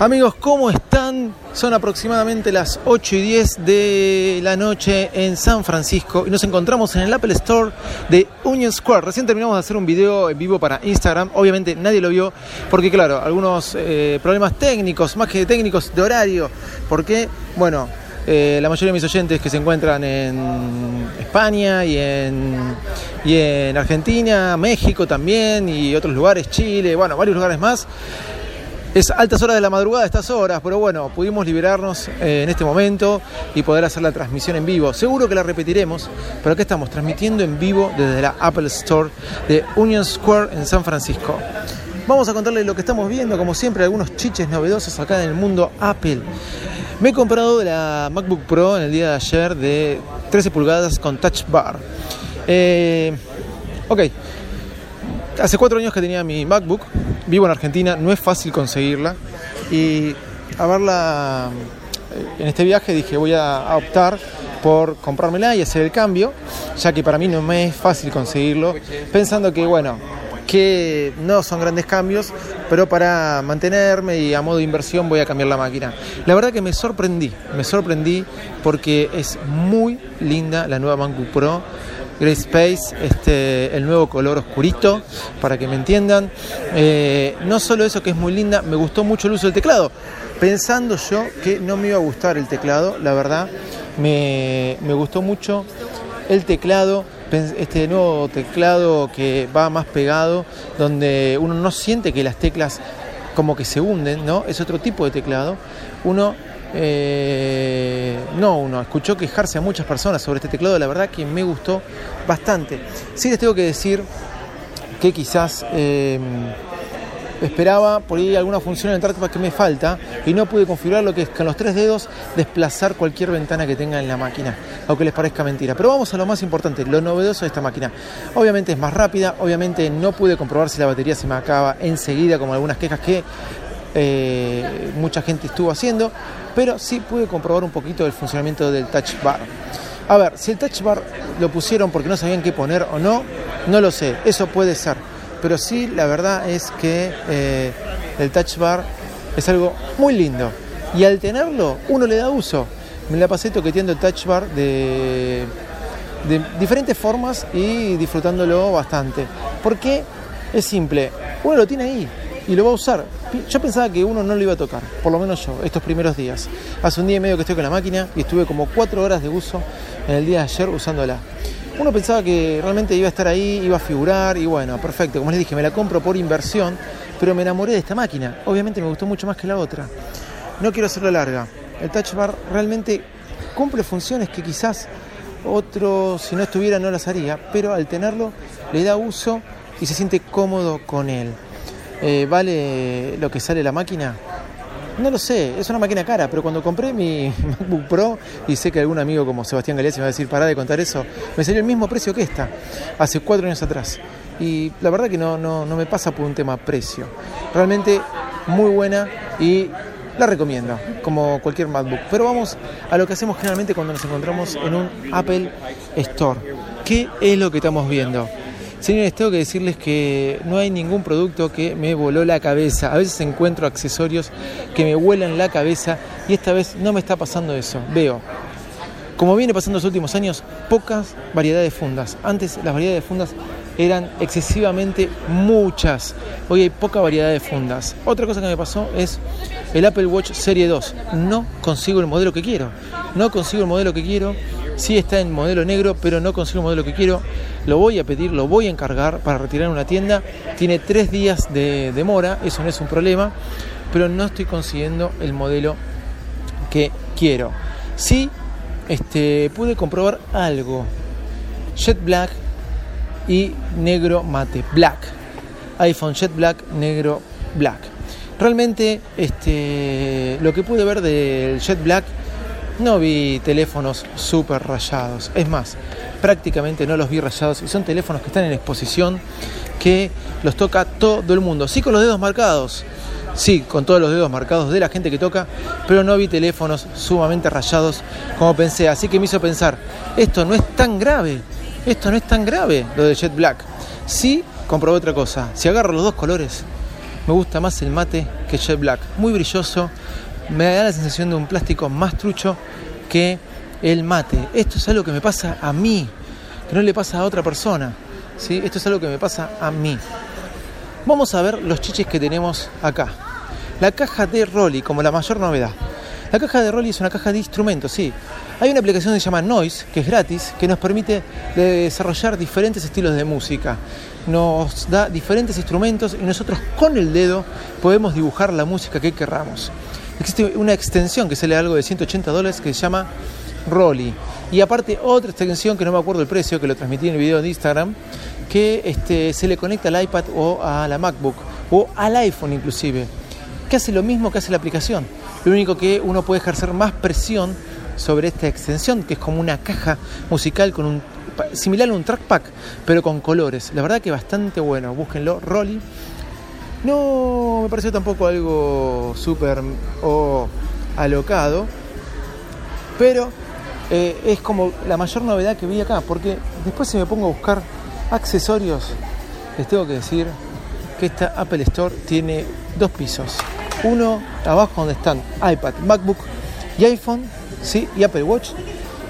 Amigos, ¿cómo están? Son aproximadamente las 8 y 10 de la noche en San Francisco y nos encontramos en el Apple Store de Union Square. Recién terminamos de hacer un video en vivo para Instagram. Obviamente nadie lo vio porque, claro, algunos eh, problemas técnicos, más que técnicos, de horario. Porque, bueno, eh, la mayoría de mis oyentes que se encuentran en España y en, y en Argentina, México también y otros lugares, Chile, bueno, varios lugares más. Es altas horas de la madrugada estas horas, pero bueno, pudimos liberarnos eh, en este momento y poder hacer la transmisión en vivo. Seguro que la repetiremos, pero aquí estamos transmitiendo en vivo desde la Apple Store de Union Square en San Francisco. Vamos a contarles lo que estamos viendo, como siempre, algunos chiches novedosos acá en el mundo Apple. Me he comprado la MacBook Pro en el día de ayer de 13 pulgadas con Touch Bar. Eh, ok, hace cuatro años que tenía mi MacBook, vivo en Argentina, no es fácil conseguirla. Y a verla en este viaje dije voy a optar por comprármela y hacer el cambio, ya que para mí no me es fácil conseguirlo, pensando que bueno, que no son grandes cambios, pero para mantenerme y a modo de inversión voy a cambiar la máquina. La verdad que me sorprendí, me sorprendí porque es muy linda la nueva MacBook Pro Grey Space, este, el nuevo color oscurito, para que me entiendan. Eh, no solo eso que es muy linda, me gustó mucho el uso del teclado. Pensando yo que no me iba a gustar el teclado, la verdad, me, me gustó mucho el teclado este nuevo teclado que va más pegado, donde uno no siente que las teclas como que se hunden, ¿no? Es otro tipo de teclado. Uno eh, no uno, escuchó quejarse a muchas personas sobre este teclado, la verdad que me gustó bastante. Sí les tengo que decir que quizás eh, esperaba por ahí alguna función en el trackpad que me falta y no pude configurar lo que es con los tres dedos desplazar cualquier ventana que tenga en la máquina, aunque les parezca mentira. Pero vamos a lo más importante, lo novedoso de esta máquina. Obviamente es más rápida, obviamente no pude comprobar si la batería se me acaba enseguida, como algunas quejas que eh, mucha gente estuvo haciendo, pero sí pude comprobar un poquito el funcionamiento del touch bar. A ver, si el touch bar lo pusieron porque no sabían qué poner o no, no lo sé, eso puede ser. Pero sí, la verdad es que eh, el touch bar es algo muy lindo. Y al tenerlo, uno le da uso. Me la pasé toqueteando el touch bar de, de diferentes formas y disfrutándolo bastante. Porque es simple, uno lo tiene ahí y lo va a usar. Yo pensaba que uno no lo iba a tocar, por lo menos yo, estos primeros días. Hace un día y medio que estoy con la máquina y estuve como cuatro horas de uso en el día de ayer usándola. Uno pensaba que realmente iba a estar ahí, iba a figurar y bueno, perfecto. Como les dije, me la compro por inversión, pero me enamoré de esta máquina. Obviamente me gustó mucho más que la otra. No quiero hacerlo larga. El Touch Bar realmente cumple funciones que quizás otro, si no estuviera, no las haría, pero al tenerlo le da uso y se siente cómodo con él. Eh, ¿Vale lo que sale la máquina? No lo sé, es una máquina cara, pero cuando compré mi MacBook Pro, y sé que algún amigo como Sebastián Galeazzi me va a decir, pará de contar eso, me salió el mismo precio que esta, hace cuatro años atrás. Y la verdad que no, no, no me pasa por un tema precio. Realmente muy buena y la recomiendo, como cualquier MacBook. Pero vamos a lo que hacemos generalmente cuando nos encontramos en un Apple Store. ¿Qué es lo que estamos viendo? Señores, tengo que decirles que no hay ningún producto que me voló la cabeza. A veces encuentro accesorios que me vuelan la cabeza y esta vez no me está pasando eso. Veo, como viene pasando los últimos años, pocas variedades de fundas. Antes las variedades de fundas eran excesivamente muchas. Hoy hay poca variedad de fundas. Otra cosa que me pasó es el Apple Watch Serie 2. No consigo el modelo que quiero. No consigo el modelo que quiero Sí está en modelo negro, pero no consigo el modelo que quiero. Lo voy a pedir, lo voy a encargar para retirar en una tienda. Tiene tres días de demora, eso no es un problema, pero no estoy consiguiendo el modelo que quiero. Sí, este, pude comprobar algo. Jet Black y negro mate. Black. iPhone Jet Black, negro black. Realmente este, lo que pude ver del Jet Black no vi teléfonos súper rayados. Es más, prácticamente no los vi rayados y son teléfonos que están en exposición que los toca todo el mundo. Sí con los dedos marcados, sí con todos los dedos marcados de la gente que toca, pero no vi teléfonos sumamente rayados como pensé. Así que me hizo pensar, esto no es tan grave, esto no es tan grave lo de Jet Black. Sí comprobé otra cosa, si agarro los dos colores, me gusta más el mate que Jet Black. Muy brilloso, me da la sensación de un plástico más trucho que el mate. Esto es algo que me pasa a mí, que no le pasa a otra persona. ¿sí? Esto es algo que me pasa a mí. Vamos a ver los chiches que tenemos acá. La caja de Rolly como la mayor novedad. La caja de Rolly es una caja de instrumentos, sí. Hay una aplicación que se llama Noise, que es gratis, que nos permite desarrollar diferentes estilos de música. Nos da diferentes instrumentos y nosotros con el dedo podemos dibujar la música que querramos. Existe una extensión que sale algo de 180 dólares que se llama Rolly. Y aparte otra extensión que no me acuerdo el precio, que lo transmití en el video de Instagram, que este, se le conecta al iPad o a la MacBook o al iPhone inclusive, que hace lo mismo que hace la aplicación. Lo único que uno puede ejercer más presión sobre esta extensión, que es como una caja musical con un similar a un trackpack, pero con colores. La verdad que bastante bueno. Búsquenlo, Rolly. No me pareció tampoco algo súper o alocado, pero eh, es como la mayor novedad que vi acá, porque después si me pongo a buscar accesorios, les tengo que decir que esta Apple Store tiene dos pisos. Uno abajo donde están iPad, MacBook y iPhone, ¿sí? y Apple Watch.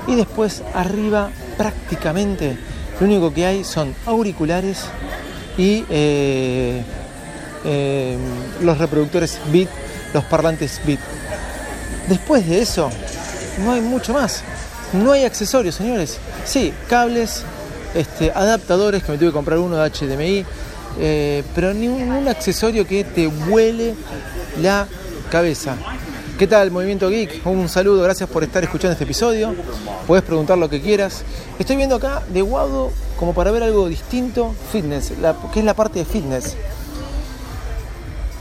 Y después arriba prácticamente lo único que hay son auriculares y eh, eh, los reproductores Beat, los parlantes Beat. Después de eso, no hay mucho más. No hay accesorios, señores. Sí, cables, este, adaptadores, que me tuve que comprar uno de HDMI, eh, pero ni un, accesorio que te vuele la cabeza. ¿Qué tal, Movimiento Geek? Un saludo, gracias por estar escuchando este episodio. Puedes preguntar lo que quieras. Estoy viendo acá de Guado como para ver algo distinto, fitness, que es la parte de fitness.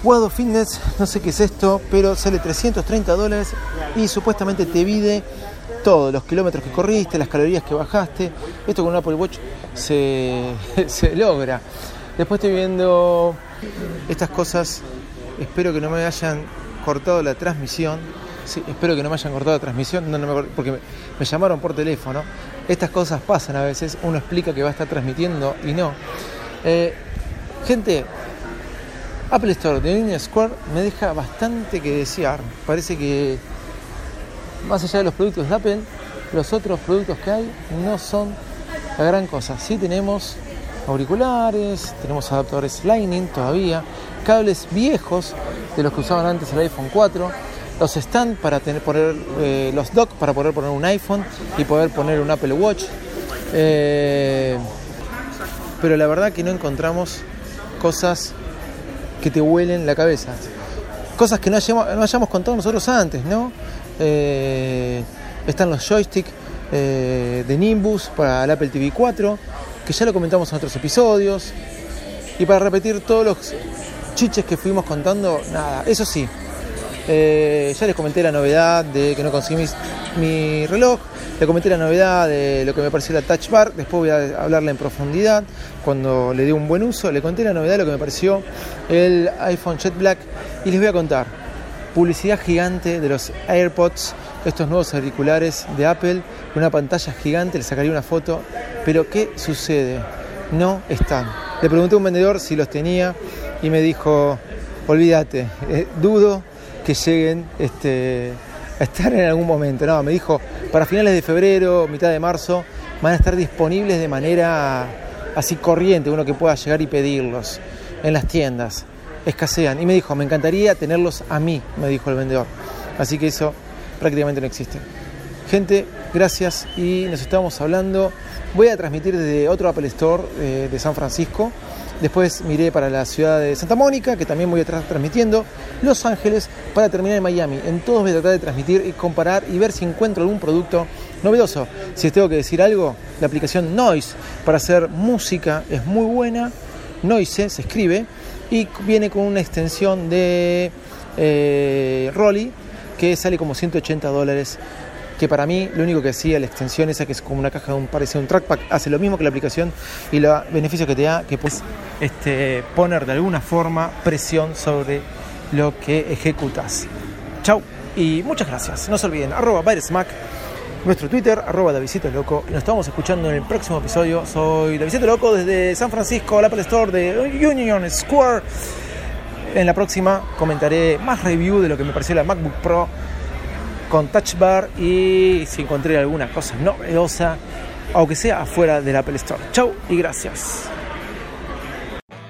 Guado Fitness, no sé qué es esto, pero sale 330 dólares y supuestamente te vide todo, los kilómetros que corriste, las calorías que bajaste. Esto con un Apple Watch se, se logra. Después estoy viendo estas cosas. Espero que no me hayan cortado la transmisión. Sí, espero que no me hayan cortado la transmisión, porque me, llamaron por teléfono. Estas cosas pasan a veces, uno explica que va a estar transmitiendo y no. Eh, gente, Apple Store de Union Square me deja bastante que desear. Parece que más allá de los productos de Apple, los otros productos que hay no son la gran cosa. Sí tenemos auriculares, tenemos adaptadores Lightning todavía, cables viejos de los que usaban antes el iPhone 4, los stand para tener, poner eh, los dock para poder poner un iPhone y poder poner un Apple Watch. Eh, pero la verdad que no encontramos cosas que te huelen la cabeza. Cosas que no hayamos, no hayamos contado nosotros antes, ¿no? Eh, están los joysticks eh, de Nimbus para el Apple TV 4, que ya lo comentamos en otros episodios. Y para repetir todos los chiches que fuimos contando, nada, eso sí. Eh, ya les comenté la novedad de que no conseguí mi, reloj, le comenté la novedad de lo que me pareció la Touch Bar, después voy a hablarle en profundidad cuando le dé un buen uso. Le conté la novedad de lo que me pareció el iPhone Jet Black y les voy a contar publicidad gigante de los AirPods, estos nuevos auriculares de Apple, una pantalla gigante, le sacaría una foto, pero ¿qué sucede? No están. Le pregunté a un vendedor si los tenía y me dijo, olvídate, eh, dudo que lleguen este, estar en algún momento. No, me dijo, para finales de febrero, mitad de marzo, van a estar disponibles de manera así corriente, uno que pueda llegar y pedirlos en las tiendas escasean. Y me dijo, me encantaría tenerlos a mí, me dijo el vendedor. Así que eso prácticamente no existe. Gente, gracias y nos estamos hablando. Voy a transmitir desde otro Apple Store eh, de San Francisco. Después miré para la ciudad de Santa Mónica, que también voy a estar transmitiendo. Los Ángeles, para terminar en Miami. En todos voy a tratar de transmitir y comparar y ver si encuentro algún producto novedoso. Si les tengo que decir algo, la aplicación Noise para hacer música es muy buena. Noise se escribe y viene con una extensión de eh, Rolly que sale como 180 dólares que para mí lo único que hacía la extensión esa que es como una caja un parece un trackpad hace lo mismo que la aplicación y los beneficios que te da que puedes este, poner de alguna forma presión sobre lo que ejecutas chau y muchas gracias no se olviden arroba Mac nuestro Twitter, arroba Davidito Loco. Nos estamos escuchando en el próximo episodio. Soy Davidito Loco desde San Francisco, la Apple Store de Union Square. En la próxima comentaré más review de lo que me pareció la MacBook Pro con Touch Bar y si encontré alguna cosa novedosa, aunque sea afuera del Apple Store. Chau y gracias.